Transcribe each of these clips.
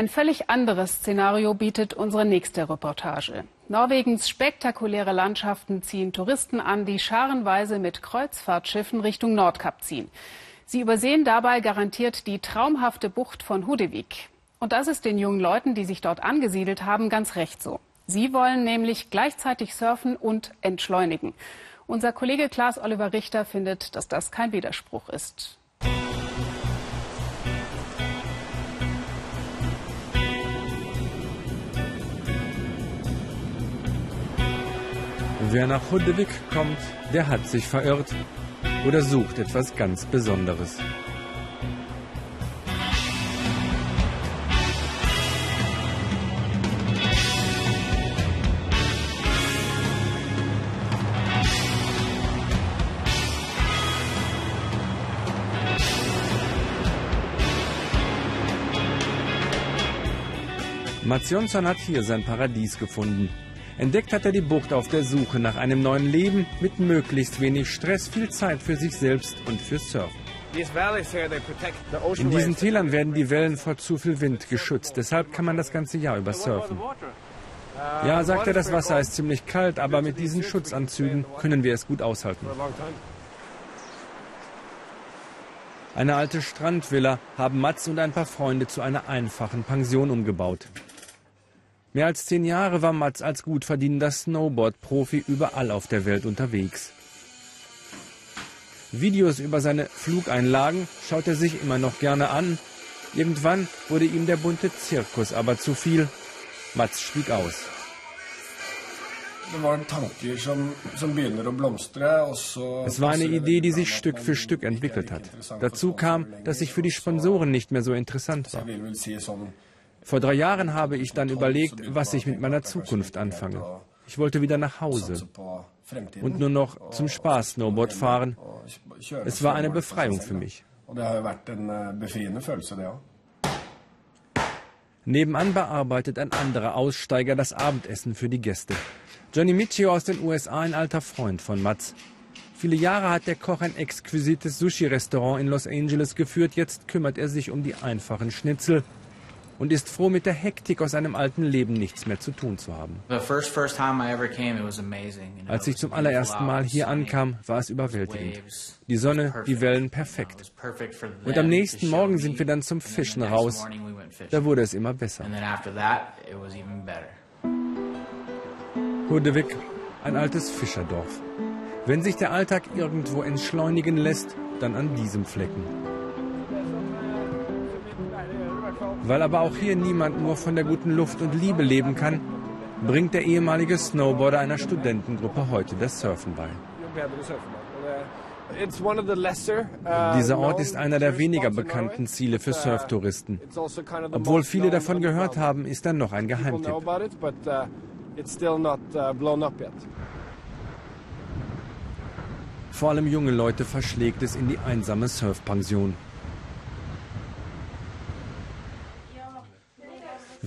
Ein völlig anderes Szenario bietet unsere nächste Reportage. Norwegens spektakuläre Landschaften ziehen Touristen an, die scharenweise mit Kreuzfahrtschiffen Richtung Nordkap ziehen. Sie übersehen dabei garantiert die traumhafte Bucht von Hudevik. Und das ist den jungen Leuten, die sich dort angesiedelt haben, ganz recht so. Sie wollen nämlich gleichzeitig surfen und entschleunigen. Unser Kollege Klaas Oliver Richter findet, dass das kein Widerspruch ist. Wer nach Huddewig kommt, der hat sich verirrt oder sucht etwas ganz Besonderes. Mats Jonsson hat hier sein Paradies gefunden. Entdeckt hat er die Bucht auf der Suche nach einem neuen Leben mit möglichst wenig Stress, viel Zeit für sich selbst und fürs Surfen. In diesen Tälern werden die Wellen vor zu viel Wind geschützt, deshalb kann man das ganze Jahr über surfen. Ja, sagt er, das Wasser ist ziemlich kalt, aber mit diesen Schutzanzügen können wir es gut aushalten. Eine alte Strandvilla haben Mats und ein paar Freunde zu einer einfachen Pension umgebaut. Mehr als zehn Jahre war Mats als gut verdienender Snowboard-Profi überall auf der Welt unterwegs. Videos über seine Flugeinlagen schaut er sich immer noch gerne an. Irgendwann wurde ihm der bunte Zirkus aber zu viel. Mats stieg aus. Es war eine Idee, die sich Stück für Stück entwickelt hat. Dazu kam, dass ich für die Sponsoren nicht mehr so interessant war. Vor drei Jahren habe ich dann überlegt, was ich mit meiner Zukunft anfange. Ich wollte wieder nach Hause und nur noch zum Spaß Snowboard fahren. Es war eine Befreiung für mich. Nebenan bearbeitet ein anderer Aussteiger das Abendessen für die Gäste. Johnny Michio aus den USA, ein alter Freund von Mats. Viele Jahre hat der Koch ein exquisites Sushi-Restaurant in Los Angeles geführt. Jetzt kümmert er sich um die einfachen Schnitzel und ist froh, mit der Hektik aus seinem alten Leben nichts mehr zu tun zu haben. Als ich zum allerersten Mal hier ankam, war es überwältigend. Die Sonne, die Wellen perfekt. Und am nächsten Morgen sind wir dann zum Fischen raus. Da wurde es immer besser. Hudewig, ein altes Fischerdorf. Wenn sich der Alltag irgendwo entschleunigen lässt, dann an diesem Flecken. Weil aber auch hier niemand nur von der guten Luft und Liebe leben kann, bringt der ehemalige Snowboarder einer Studentengruppe heute das Surfen bei. Dieser Ort ist einer der weniger bekannten Ziele für Surftouristen. Obwohl viele davon gehört haben, ist er noch ein Geheimtipp. Vor allem junge Leute verschlägt es in die einsame Surfpension.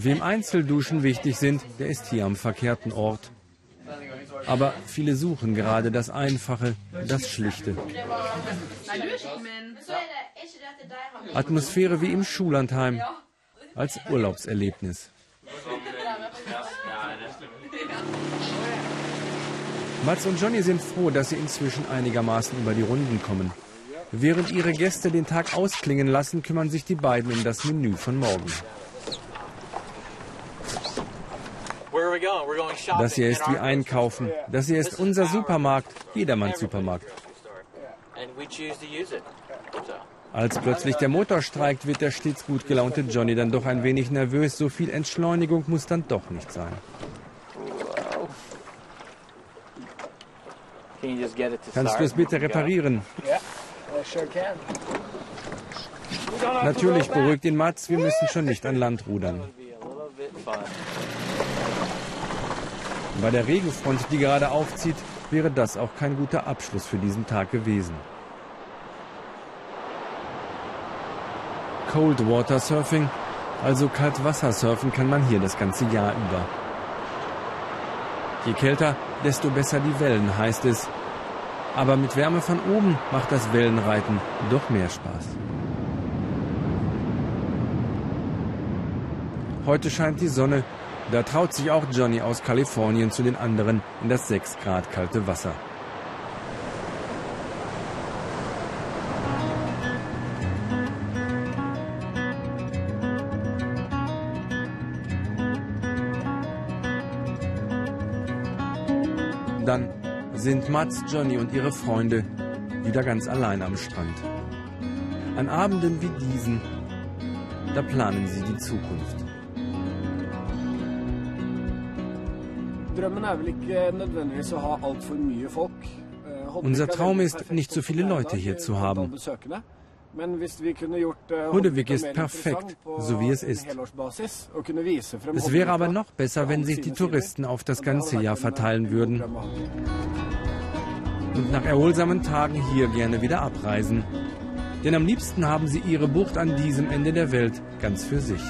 Wem Einzelduschen wichtig sind, der ist hier am verkehrten Ort. Aber viele suchen gerade das Einfache, das Schlichte. Atmosphäre wie im Schullandheim, als Urlaubserlebnis. Mats und Johnny sind froh, dass sie inzwischen einigermaßen über die Runden kommen. Während ihre Gäste den Tag ausklingen lassen, kümmern sich die beiden um das Menü von morgen. Das hier ist wie einkaufen. Das hier ist unser Supermarkt, jedermanns Supermarkt. Als plötzlich der Motor streikt, wird der stets gut gelaunte Johnny dann doch ein wenig nervös. So viel Entschleunigung muss dann doch nicht sein. Kannst du es bitte reparieren? Natürlich beruhigt ihn Mats, wir müssen schon nicht an Land rudern. Bei der Regenfront, die gerade aufzieht, wäre das auch kein guter Abschluss für diesen Tag gewesen. Cold Water Surfing, also Kaltwassersurfen, kann man hier das ganze Jahr über. Je kälter, desto besser die Wellen, heißt es. Aber mit Wärme von oben macht das Wellenreiten doch mehr Spaß. Heute scheint die Sonne. Da traut sich auch Johnny aus Kalifornien zu den anderen in das 6 Grad kalte Wasser. Dann sind Mats, Johnny und ihre Freunde wieder ganz allein am Strand. An Abenden wie diesen, da planen sie die Zukunft. Unser Traum ist, nicht so viele Leute hier zu haben. Hudevik ist perfekt, so wie es ist. Es wäre aber noch besser, wenn sich die Touristen auf das ganze Jahr verteilen würden und nach erholsamen Tagen hier gerne wieder abreisen. Denn am liebsten haben sie ihre Bucht an diesem Ende der Welt ganz für sich.